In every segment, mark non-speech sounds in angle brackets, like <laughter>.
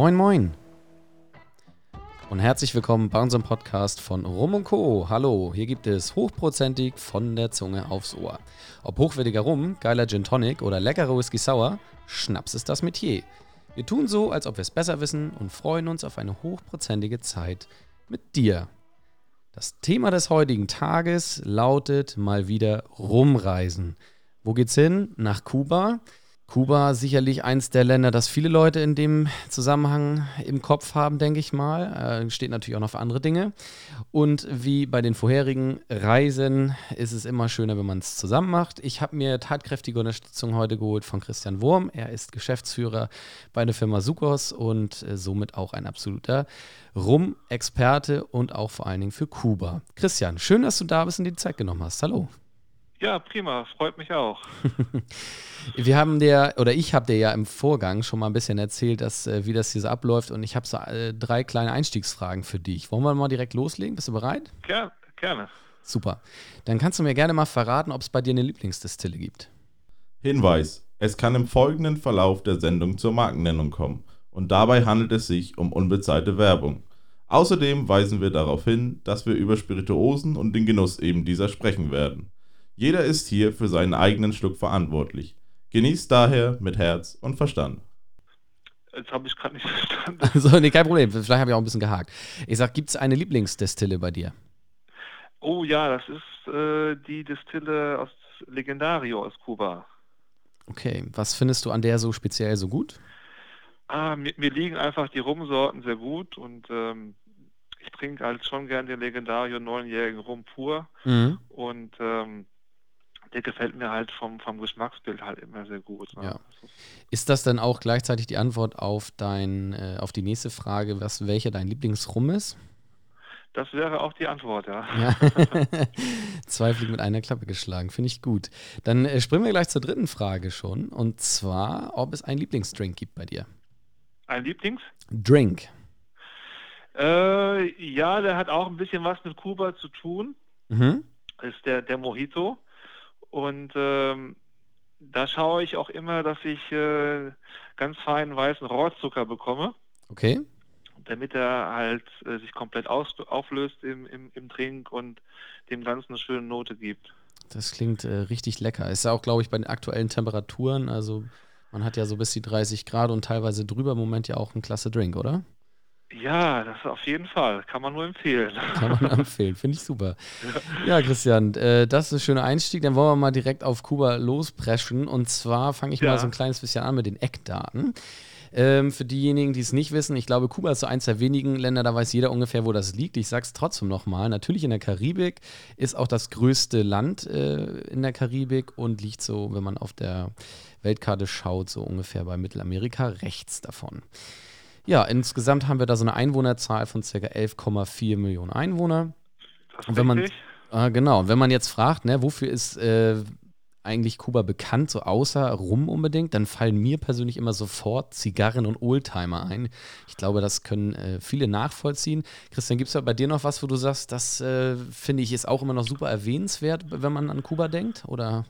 Moin, moin. Und herzlich willkommen bei unserem Podcast von Rum und Co. Hallo, hier gibt es hochprozentig von der Zunge aufs Ohr. Ob hochwertiger Rum, geiler Gin Tonic oder leckerer Whisky Sour, Schnaps ist das Metier. Wir tun so, als ob wir es besser wissen und freuen uns auf eine hochprozentige Zeit mit dir. Das Thema des heutigen Tages lautet mal wieder Rumreisen. Wo geht's hin? Nach Kuba. Kuba sicherlich eins der Länder, das viele Leute in dem Zusammenhang im Kopf haben, denke ich mal. Äh, steht natürlich auch noch für andere Dinge. Und wie bei den vorherigen Reisen ist es immer schöner, wenn man es zusammen macht. Ich habe mir tatkräftige Unterstützung heute geholt von Christian Wurm. Er ist Geschäftsführer bei der Firma Sukos und äh, somit auch ein absoluter Rum-Experte und auch vor allen Dingen für Kuba. Christian, schön, dass du da bist und dir die Zeit genommen hast. Hallo. Ja, prima, freut mich auch. <laughs> Wir haben dir, oder ich habe dir ja im Vorgang schon mal ein bisschen erzählt, dass, äh, wie das hier so abläuft und ich habe so äh, drei kleine Einstiegsfragen für dich. Wollen wir mal direkt loslegen? Bist du bereit? Ger gerne. Super. Dann kannst du mir gerne mal verraten, ob es bei dir eine Lieblingsdistille gibt. Hinweis: Es kann im folgenden Verlauf der Sendung zur Markennennung kommen und dabei handelt es sich um unbezahlte Werbung. Außerdem weisen wir darauf hin, dass wir über Spirituosen und den Genuss eben dieser sprechen werden. Jeder ist hier für seinen eigenen Schluck verantwortlich. Genießt daher mit Herz und Verstand. Jetzt habe ich gerade nicht <laughs> verstanden. Also, nee, kein Problem. Vielleicht habe ich auch ein bisschen gehakt. Ich sag, gibt es eine Lieblingsdestille bei dir? Oh ja, das ist äh, die Destille aus Legendario aus Kuba. Okay, was findest du an der so speziell so gut? Ah, mir, mir liegen einfach die Rumsorten sehr gut und ähm, ich trinke halt schon gern den Legendario neunjährigen Rum pur Mhm. und ähm, der gefällt mir halt vom, vom Geschmacksbild halt immer sehr gut. Ne? Ja. Das ist- das dann auch gleichzeitig die Antwort auf dein, äh, auf die nächste Frage, was welcher dein Lieblingsrum ist? Das wäre auch die Antwort, ja. Ja. <laughs> <laughs> Zwei Fliegen mit einer Klappe geschlagen, finde ich gut. Dann äh, springen wir gleich zur dritten Frage schon. Und zwar, ob es einen Lieblingsdrink gibt bei dir. Ein Lieblings? Drink. Äh, ja, der hat auch ein bisschen was mit Kuba zu tun. Mhm. Das ist der, der Mojito. Und ähm, da schaue ich auch immer, dass ich äh, ganz feinen weißen Rohrzucker bekomme, Okay. damit er halt äh, sich komplett aus, auflöst im, im, im Trink und dem Ganzen eine schöne Note gibt. Das klingt äh, richtig lecker. Ist ja auch, glaube ich, bei den aktuellen Temperaturen. Also, man hat ja so bis die 30 Grad und teilweise drüber im Moment ja auch ein klasse Drink, oder? Ja, das auf jeden Fall. Kann man nur empfehlen. <laughs> Kann man empfehlen, finde ich super. Ja, Christian, äh, das ist ein schöner Einstieg. Dann wollen wir mal direkt auf Kuba lospreschen. Und zwar fange ich Ja. mal so ein kleines bisschen an mit den Eckdaten. Ähm, für diejenigen, die es nicht wissen, ich glaube, Kuba ist so eins der wenigen Länder, da weiß jeder ungefähr, wo das liegt. Ich sage es trotzdem nochmal. Natürlich in der Karibik ist auch das größte Land äh, in der Karibik und liegt so, wenn man auf der Weltkarte schaut, so ungefähr bei Mittelamerika rechts davon. Ja, insgesamt haben wir da so eine Einwohnerzahl von ca. 11,4 Millionen Einwohner. Das Und wenn man-? Ah, genau. Und wenn man jetzt fragt, ne, wofür ist äh, eigentlich Kuba bekannt, so außer Rum unbedingt, dann fallen mir persönlich immer sofort Zigarren und Oldtimer ein. Ich glaube, das können äh, viele nachvollziehen. Christian, gibt es da bei dir noch was, wo du sagst, das äh, finde ich ist auch immer noch super erwähnenswert, wenn man an Kuba denkt? Oder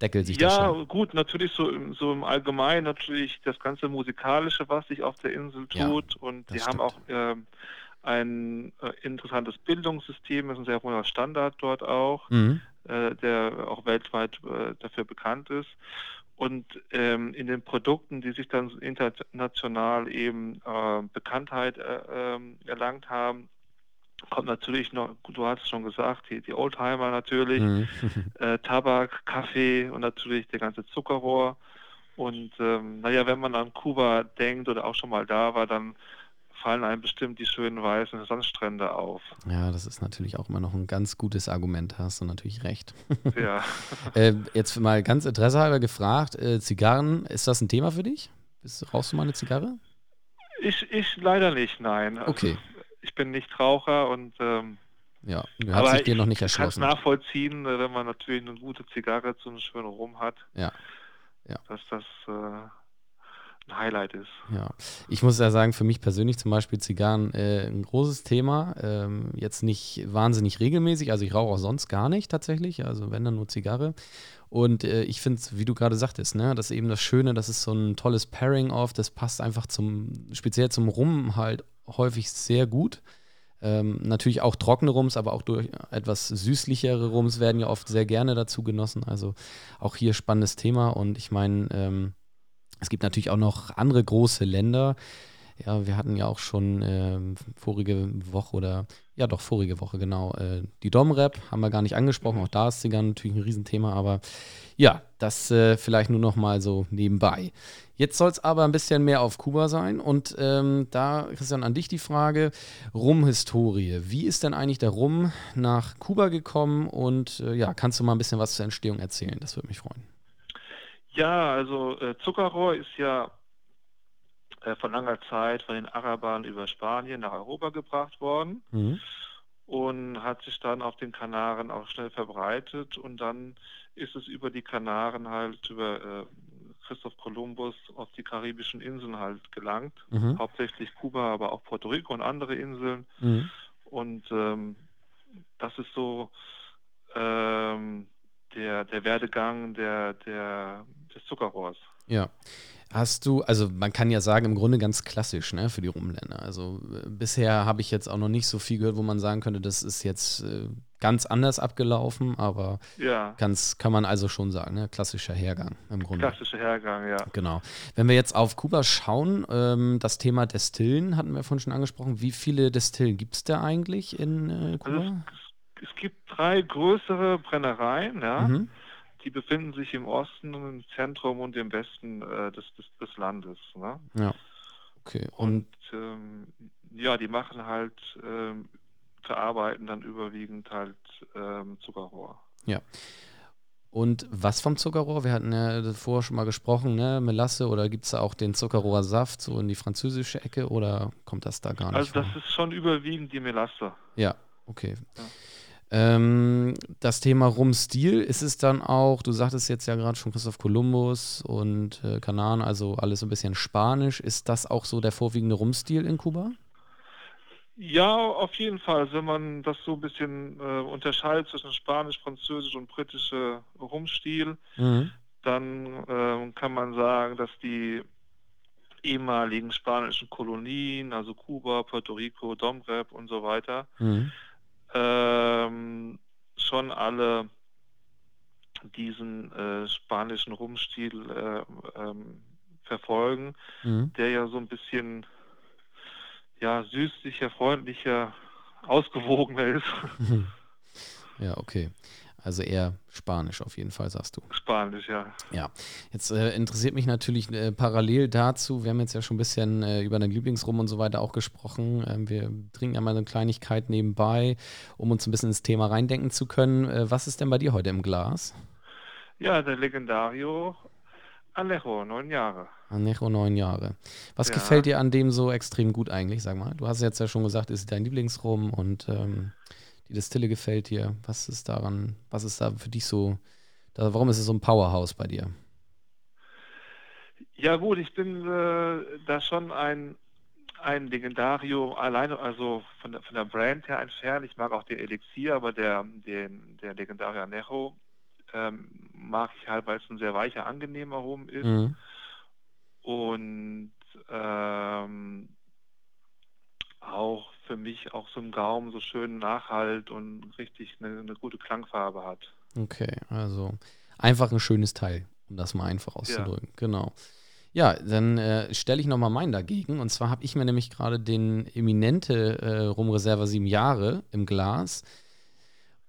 deckelt sich das Ja, schon? gut, natürlich so im, so im Allgemeinen natürlich das ganze Musikalische, was sich auf der Insel Ja, tut. und das sie haben auch ähm, ein äh, interessantes Bildungssystem, ist ein sehr hoher Standard dort auch, Mhm. äh, der auch weltweit äh, dafür bekannt ist. Und ähm, in den Produkten, die sich dann international eben äh, Bekanntheit äh, ähm, erlangt haben, kommt natürlich noch, du hast es schon gesagt, die, die Oldtimer natürlich Mhm. <laughs> äh, Tabak, Kaffee und natürlich der ganze Zuckerrohr. Und ähm, naja, wenn man an Kuba denkt oder auch schon mal da war, dann fallen einem bestimmt die schönen weißen Sandstrände auf. ja, das ist natürlich auch immer noch ein ganz gutes Argument, hast du natürlich recht. Ja. <laughs> <laughs> Äh, jetzt mal ganz interessehalber gefragt, äh, Zigarren, ist das ein Thema für dich? Bist, rauchst du mal eine Zigarre? Ich, ich leider nicht, nein. Also, Okay. Ich bin nicht Raucher und ähm, Ja, du hast dich dir noch nicht kann es erschlossen. nachvollziehen, wenn man natürlich eine gute Zigarre zu einem schönen Rum hat. Ja. Ja. Dass das äh, Highlight ist. Ja, ich muss ja sagen, für mich persönlich zum Beispiel Zigarren äh, ein großes Thema. Ähm, jetzt nicht wahnsinnig regelmäßig, also ich rauche auch sonst gar nicht tatsächlich, also wenn dann nur Zigarre. Und äh, ich finde es, wie du gerade sagtest, ne, das ist eben das Schöne, das ist so ein tolles Pairing-Off, das passt einfach zum, speziell zum Rum halt häufig sehr gut. Ähm, natürlich auch trockene Rums, aber auch durch etwas süßlichere Rums werden ja oft sehr gerne dazu genossen. Also auch hier spannendes Thema. Und ich meine, ähm, es gibt natürlich auch noch andere große Länder. Ja, wir hatten ja auch schon äh, vorige Woche oder ja doch vorige Woche genau äh, die Domrep haben wir gar nicht angesprochen. Auch da ist Zigarren natürlich ein Riesenthema, aber ja, das äh, vielleicht nur noch mal so nebenbei. Jetzt soll es aber ein bisschen mehr auf Kuba sein und ähm, da Christian an dich die Frage Rum-Historie. Wie ist denn eigentlich der Rum nach Kuba gekommen und äh, ja, kannst du mal ein bisschen was zur Entstehung erzählen? Das würde mich freuen. Ja, also äh, Zuckerrohr ist ja äh, von langer Zeit von den Arabern über Spanien nach Europa gebracht worden mhm. und hat sich dann auf den Kanaren auch schnell verbreitet und dann ist es über die Kanaren halt über äh, Christoph Kolumbus auf die karibischen Inseln halt gelangt, mhm. hauptsächlich Kuba, aber auch Puerto Rico und andere Inseln mhm. und ähm, das ist so ähm, der, der Werdegang der, der, des Zuckerrohrs. Ja. Hast du, also man kann ja sagen, im Grunde ganz klassisch, ne, für die Rumländer. Also äh, bisher habe ich jetzt auch noch nicht so viel gehört, wo man sagen könnte, das ist jetzt äh, ganz anders abgelaufen, aber ja. ganz kann man also schon sagen, ne, klassischer Hergang im Grunde. Klassischer Hergang, ja. Genau. Wenn wir jetzt auf Kuba schauen, ähm, das Thema Destillen hatten wir vorhin schon angesprochen. Wie viele Destillen gibt es da eigentlich in äh, Kuba? Also es, es, gibt drei größere Brennereien, ja. Mhm die befinden sich im Osten, im Zentrum und im Westen äh, des, des, des, Landes. Ne? Ja. Okay. Und, und ähm, ja, die machen halt, ähm, verarbeiten dann überwiegend halt ähm, Zuckerrohr. Ja. Und was vom Zuckerrohr? Wir hatten ja vorher schon mal gesprochen, ne? Melasse oder gibt es da auch den Zuckerrohrsaft so in die französische Ecke oder kommt das da gar nicht? Also, das vor? ist schon überwiegend die Melasse. Ja, okay. Ja. Ähm, das Thema Rumstil ist es dann auch, du sagtest jetzt ja gerade schon Christoph Kolumbus und äh, Kanan, also alles so ein bisschen Spanisch. Ist das auch so der vorwiegende Rumstil in Kuba? Ja, auf jeden Fall. Wenn man das so ein bisschen äh, unterscheidet zwischen Spanisch, Französisch und britische Rumstil, mhm. dann äh, kann man sagen, dass die ehemaligen spanischen Kolonien, also Kuba, Puerto Rico, Domrep und so weiter, mhm ähm, schon alle diesen äh, spanischen Rumstil äh, ähm, verfolgen, mhm. der ja so ein bisschen ja, süßlicher, freundlicher, ausgewogener ist. <laughs> Ja, okay. Also eher Spanisch auf jeden Fall, sagst du. Spanisch, ja. Ja. Jetzt äh, interessiert mich natürlich äh, parallel dazu, wir haben jetzt ja schon ein bisschen äh, über dein Lieblingsrum und so weiter auch gesprochen. Ähm, wir trinken ja mal eine Kleinigkeit nebenbei, um uns ein bisschen ins Thema reindenken zu können. Äh, was ist denn bei dir heute im Glas? Ja, der Legendario Anejo, neun Jahre. Anejo, neun Jahre. Was ja. gefällt dir an dem so extrem gut eigentlich, sag mal? Du hast jetzt ja schon gesagt, ist dein Lieblingsrum und ähm, die Distille gefällt dir? Was ist daran, was ist da für dich so, da, warum ist es so ein Powerhouse bei dir? Ja gut, ich bin äh, da schon ein, ein Legendario alleine, also von der, von der Brand her entfernt. Ich mag auch den Elixier, aber der, den, der Legendario Anejo ähm, mag ich halt, weil es ein sehr weicher, angenehmer Rum ist. Mhm. Und ähm, auch für mich auch so ein Gaumen so schön nachhalt und richtig eine, eine, gute Klangfarbe hat. Okay, also einfach ein schönes Teil, um das mal einfach auszudrücken. Ja. Genau. Ja, dann äh, stelle ich nochmal meinen dagegen. Und zwar habe ich mir nämlich gerade den Eminente äh, Rumreserva 7 Jahre im Glas.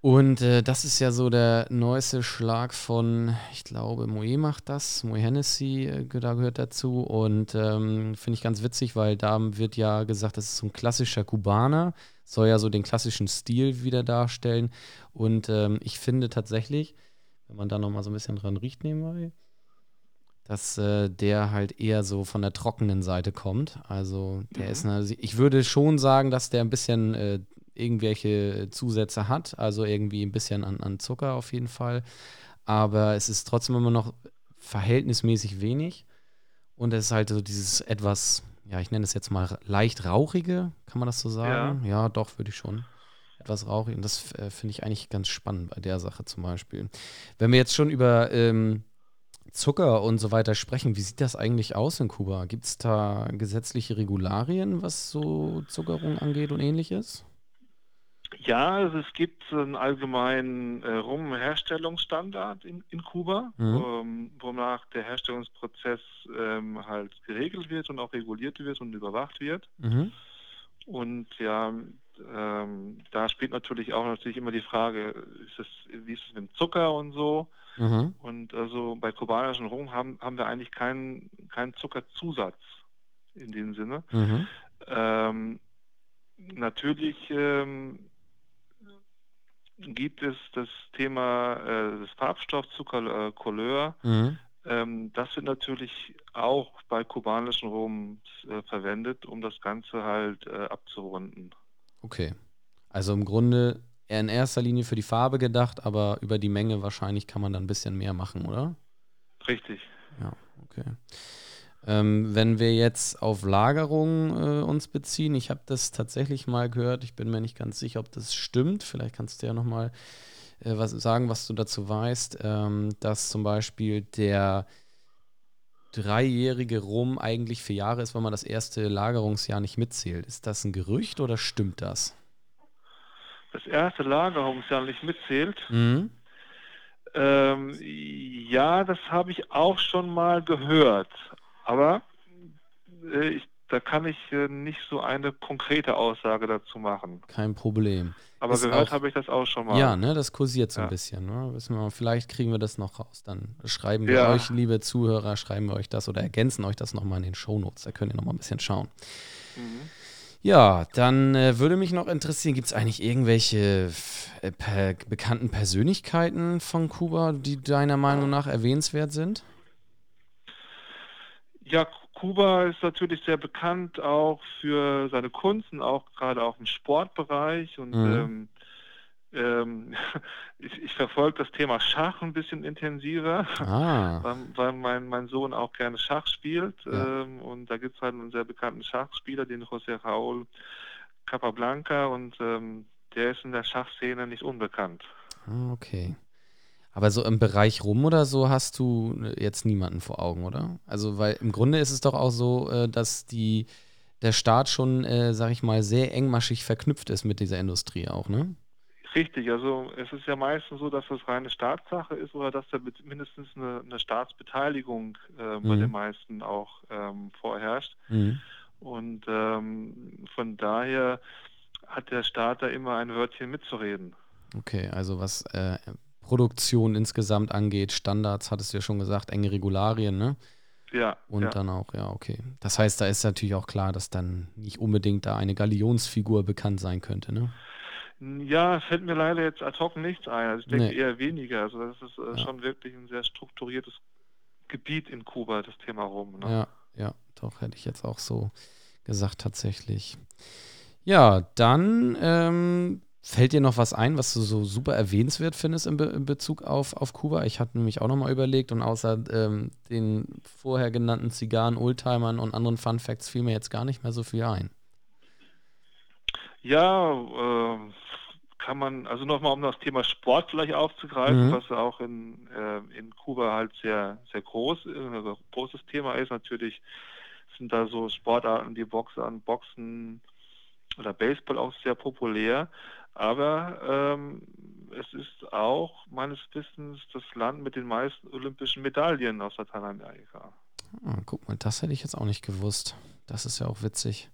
Und äh, das ist ja so der neueste Schlag von, ich glaube, Moe macht das, Moe Hennessy, äh, da gehört dazu. Und ähm, finde ich ganz witzig, weil da wird ja gesagt, das ist so ein klassischer Kubaner, soll ja so den klassischen Stil wieder darstellen. Und ähm, ich finde tatsächlich, wenn man da nochmal so ein bisschen dran riecht nebenbei, dass äh, der halt eher so von der trockenen Seite kommt. Also der mhm. ist, eine, ich würde schon sagen, dass der ein bisschen äh, irgendwelche Zusätze hat, also irgendwie ein bisschen an, an Zucker auf jeden Fall. Aber es ist trotzdem immer noch verhältnismäßig wenig. Und es ist halt so dieses etwas, ja, ich nenne es jetzt mal leicht rauchige, kann man das so sagen? Ja, ja doch, würde ich schon. Etwas rauchig. Und das äh, finde ich eigentlich ganz spannend bei der Sache zum Beispiel. Wenn wir jetzt schon über ähm, Zucker und so weiter sprechen, wie sieht das eigentlich aus in Kuba? Gibt es da gesetzliche Regularien, was so Zuckerung angeht und ähnliches? Ja, also es gibt einen allgemeinen äh, Rumherstellungsstandard in, in Kuba, mhm. ähm, wonach der Herstellungsprozess ähm, halt geregelt wird und auch reguliert wird und überwacht wird. Mhm. Und ja, ähm, da spielt natürlich auch natürlich immer die Frage, ist es, wie ist es mit dem Zucker und so. Mhm. Und also bei kubanischen Rum haben, haben wir eigentlich keinen, keinen Zuckerzusatz in dem Sinne. Mhm. Ähm, natürlich ähm, gibt es das Thema äh, des Farbstoffs Zucker äh, Couleur. Mhm. Ähm, das wird natürlich auch bei kubanischen Rums äh, verwendet, um das Ganze halt äh, abzurunden. Okay. Also im Grunde eher in erster Linie für die Farbe gedacht, aber über die Menge wahrscheinlich kann man dann ein bisschen mehr machen, oder? Richtig. Ja, okay. Ähm, wenn wir jetzt auf Lagerung äh, uns beziehen, ich habe das tatsächlich mal gehört, ich bin mir nicht ganz sicher, ob das stimmt. Vielleicht kannst du ja nochmal äh, was sagen, was du dazu weißt, ähm, dass zum Beispiel der dreijährige Rum eigentlich vier Jahre ist, wenn man das erste Lagerungsjahr nicht mitzählt. Ist das ein Gerücht oder stimmt das? Das erste Lagerungsjahr nicht mitzählt? Mhm. Ähm, ja, das habe ich auch schon mal gehört. Aber äh, ich, da kann ich äh, nicht so eine konkrete Aussage dazu machen. Kein Problem. Aber ist gehört habe ich das auch schon mal. Ja, ne, das kursiert so ja. ein bisschen. Ne? Wissen wir mal, vielleicht kriegen wir das noch raus. Dann schreiben wir ja. euch, liebe Zuhörer, schreiben wir euch das oder ergänzen euch das nochmal in den Shownotes. Da könnt ihr nochmal ein bisschen schauen. Mhm. Ja, dann äh, würde mich noch interessieren, gibt es eigentlich irgendwelche äh, per bekannten Persönlichkeiten von Kuba, die deiner Meinung nach erwähnenswert sind? Ja, Kuba ist natürlich sehr bekannt auch für seine Kunst und auch gerade auch im Sportbereich. Und mhm. ähm, ähm, <laughs> ich, ich verfolge das Thema Schach ein bisschen intensiver, ah. <laughs> weil, weil, mein, mein Sohn auch gerne Schach spielt. Ja. Ähm, und da gibt es halt einen sehr bekannten Schachspieler, den José Raúl Capablanca. Und ähm, der ist in der Schachszene nicht unbekannt. Ah, okay. Aber so im Bereich rum oder so hast du jetzt niemanden vor Augen, oder? Also, weil im Grunde ist es doch auch so, äh, dass die, der Staat schon, äh, sag ich mal, sehr engmaschig verknüpft ist mit dieser Industrie auch, ne? Richtig, also es ist ja meistens so, dass das reine Staatssache ist oder dass da mindestens eine, eine Staatsbeteiligung äh, bei mhm. den meisten auch ähm, vorherrscht. Mhm. Und ähm, von daher hat der Staat da immer ein Wörtchen mitzureden. Okay, also was äh, Produktion insgesamt angeht, Standards, hattest du ja schon gesagt, enge Regularien, ne? Ja. Und ja. dann auch, ja, okay. Das heißt, da ist natürlich auch klar, dass dann nicht unbedingt da eine Galionsfigur bekannt sein könnte, ne? Ja, fällt mir leider jetzt ad hoc nichts ein. Also ich denke nee. eher weniger. Also das ist äh, ja. schon wirklich ein sehr strukturiertes Gebiet in Kuba, das Thema rum. Ne? Ja, ja, doch, hätte ich jetzt auch so gesagt tatsächlich. Ja, dann ähm, Fällt dir noch was ein, was du so super erwähnenswert findest in, Be in Bezug auf, auf Kuba? Ich hatte nämlich auch nochmal überlegt und außer ähm, den vorher genannten Zigarren, Oldtimern und anderen Fun Facts fiel mir jetzt gar nicht mehr so viel ein. Ja, äh, kann man, also nochmal um das Thema Sport vielleicht aufzugreifen, mhm. was auch in, äh, in Kuba halt sehr, sehr groß, äh, großes Thema ist. Natürlich sind da so Sportarten, die Boxen, Boxen oder Baseball auch sehr populär. Aber ähm, es ist auch meines Wissens das Land mit den meisten olympischen Medaillen aus Lateinamerika. Ah, guck mal, das hätte ich jetzt auch nicht gewusst. Das ist ja auch witzig.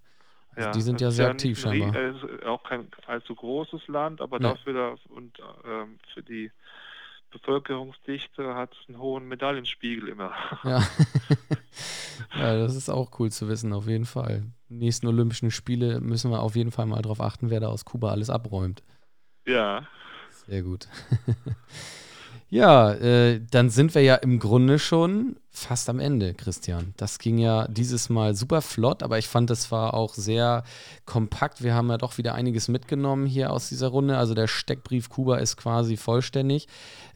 Also ja, die sind ja sehr ja aktiv scheinbar. Es ist auch kein allzu großes Land, aber nee. dafür da und ähm, für die Bevölkerungsdichte hat es einen hohen Medaillenspiegel immer. Ja. <laughs> <laughs> ja, das ist auch cool zu wissen, auf jeden Fall. Nächsten Olympischen Spiele müssen wir auf jeden Fall mal darauf achten, wer da aus Kuba alles abräumt. Ja. Sehr gut. <laughs> Ja, äh, dann sind wir ja im Grunde schon fast am Ende, Christian. Das ging ja dieses Mal super flott, aber ich fand, das war auch sehr kompakt. Wir haben ja doch wieder einiges mitgenommen hier aus dieser Runde. Also der Steckbrief Kuba ist quasi vollständig,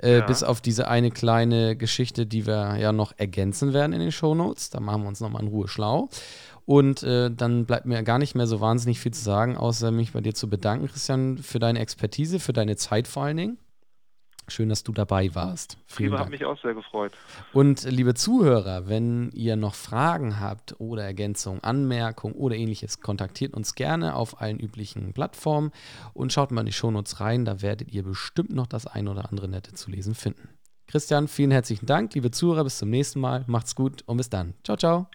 äh, ja. bis auf diese eine kleine Geschichte, die wir ja noch ergänzen werden in den Shownotes. Da machen wir uns nochmal in Ruhe schlau. Und äh, dann bleibt mir gar nicht mehr so wahnsinnig viel zu sagen, außer mich bei dir zu bedanken, Christian, für deine Expertise, für deine Zeit vor allen Dingen. Schön, dass du dabei warst. Vielen Prima, hat mich auch sehr gefreut. Und liebe Zuhörer, wenn ihr noch Fragen habt oder Ergänzungen, Anmerkungen oder ähnliches, kontaktiert uns gerne auf allen üblichen Plattformen und schaut mal in die Shownotes rein. Da werdet ihr bestimmt noch das ein oder andere Nette zu lesen finden. Christian, vielen herzlichen Dank. Liebe Zuhörer, bis zum nächsten Mal. Macht's gut und bis dann. Ciao, ciao.